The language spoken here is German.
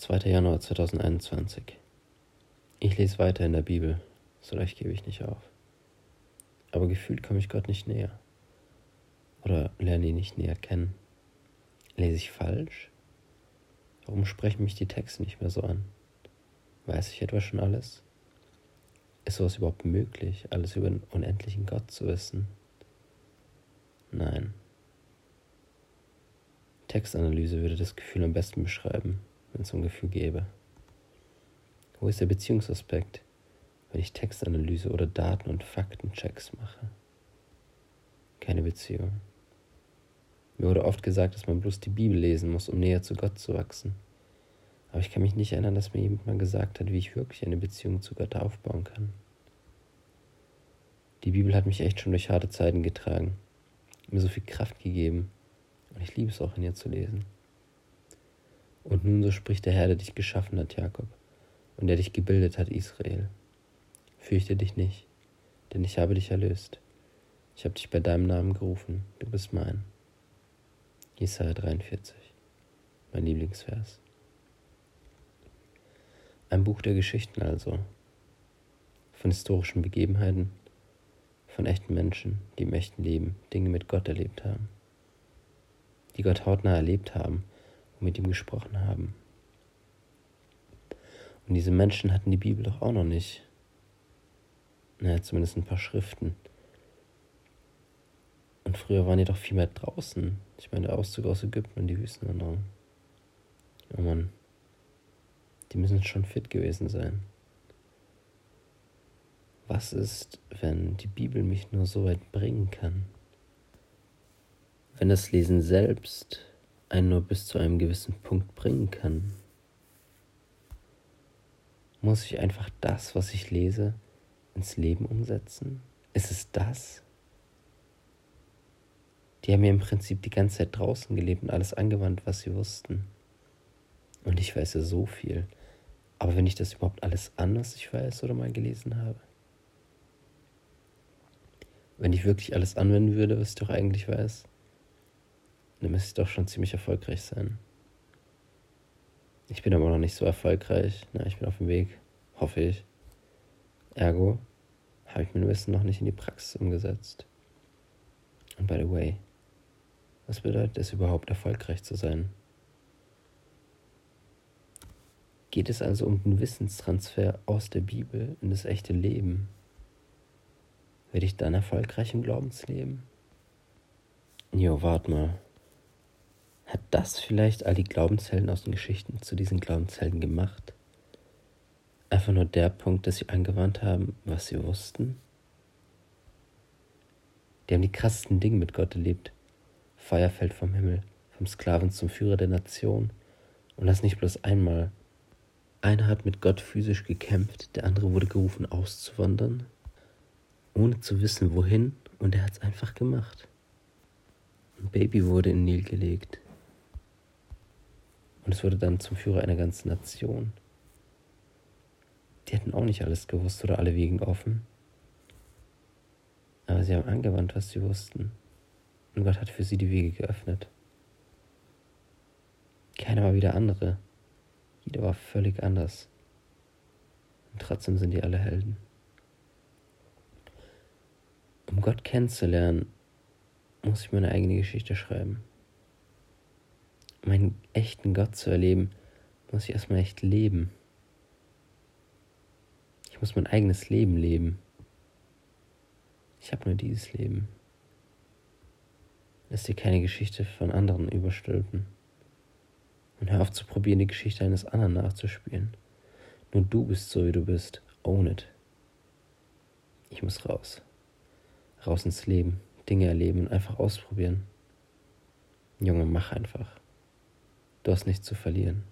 2. Januar 2021. Ich lese weiter in der Bibel, so leicht gebe ich nicht auf. Aber gefühlt komme ich Gott nicht näher. Oder lerne ihn nicht näher kennen. Lese ich falsch? Warum sprechen mich die Texte nicht mehr so an? Weiß ich etwa schon alles? Ist sowas überhaupt möglich, alles über den unendlichen Gott zu wissen? Nein. Textanalyse würde das Gefühl am besten beschreiben wenn es um Gefühl gäbe. Wo ist der Beziehungsaspekt, wenn ich Textanalyse oder Daten- und Faktenchecks mache? Keine Beziehung. Mir wurde oft gesagt, dass man bloß die Bibel lesen muss, um näher zu Gott zu wachsen. Aber ich kann mich nicht erinnern, dass mir jemand mal gesagt hat, wie ich wirklich eine Beziehung zu Gott aufbauen kann. Die Bibel hat mich echt schon durch harte Zeiten getragen, mir so viel Kraft gegeben und ich liebe es auch in ihr zu lesen. Und nun so spricht der Herr, der dich geschaffen hat, Jakob, und der dich gebildet hat, Israel. Fürchte dich nicht, denn ich habe dich erlöst. Ich habe dich bei deinem Namen gerufen, du bist mein. Jesaja 43, mein Lieblingsvers. Ein Buch der Geschichten also, von historischen Begebenheiten, von echten Menschen, die im echten Leben Dinge mit Gott erlebt haben, die Gott hautnah erlebt haben und mit ihm gesprochen haben. Und diese Menschen hatten die Bibel doch auch noch nicht. Naja, zumindest ein paar Schriften. Und früher waren die doch viel mehr draußen. Ich meine, der Auszug aus Ägypten und die Wüstenwanderung. Oh Mann. Die müssen schon fit gewesen sein. Was ist, wenn die Bibel mich nur so weit bringen kann? Wenn das Lesen selbst einen nur bis zu einem gewissen Punkt bringen kann. Muss ich einfach das, was ich lese, ins Leben umsetzen? Ist es das? Die haben ja im Prinzip die ganze Zeit draußen gelebt und alles angewandt, was sie wussten. Und ich weiß ja so viel. Aber wenn ich das überhaupt alles an, was ich weiß oder mal gelesen habe? Wenn ich wirklich alles anwenden würde, was ich doch eigentlich weiß, dann müsste ich doch schon ziemlich erfolgreich sein. Ich bin aber noch nicht so erfolgreich. Na, ich bin auf dem Weg, hoffe ich. Ergo habe ich mein Wissen noch nicht in die Praxis umgesetzt. Und by the way, was bedeutet es überhaupt, erfolgreich zu sein? Geht es also um den Wissenstransfer aus der Bibel in das echte Leben? Werde ich dann erfolgreich im Glaubensleben? Jo, warte mal. Hat das vielleicht all die Glaubenshelden aus den Geschichten zu diesen Glaubenshelden gemacht? Einfach nur der Punkt, dass sie angewandt haben, was sie wussten? Die haben die krassesten Dinge mit Gott erlebt. Feuer fällt vom Himmel, vom Sklaven zum Führer der Nation. Und das nicht bloß einmal. Einer hat mit Gott physisch gekämpft, der andere wurde gerufen auszuwandern, ohne zu wissen wohin, und er hat es einfach gemacht. Ein Baby wurde in Nil gelegt. Und es wurde dann zum Führer einer ganzen Nation. Die hätten auch nicht alles gewusst oder alle Wegen offen. Aber sie haben angewandt, was sie wussten. Und Gott hat für sie die Wege geöffnet. Keiner war wie der andere. Jeder war völlig anders. Und trotzdem sind die alle Helden. Um Gott kennenzulernen, muss ich meine eigene Geschichte schreiben meinen echten Gott zu erleben, muss ich erstmal echt leben. Ich muss mein eigenes Leben leben. Ich habe nur dieses Leben. Lass dir keine Geschichte von anderen überstülpen. Und hör auf zu probieren, die Geschichte eines anderen nachzuspielen. Nur du bist so, wie du bist. Own it. Ich muss raus. Raus ins Leben. Dinge erleben und einfach ausprobieren. Junge, mach einfach. Du hast nichts zu verlieren.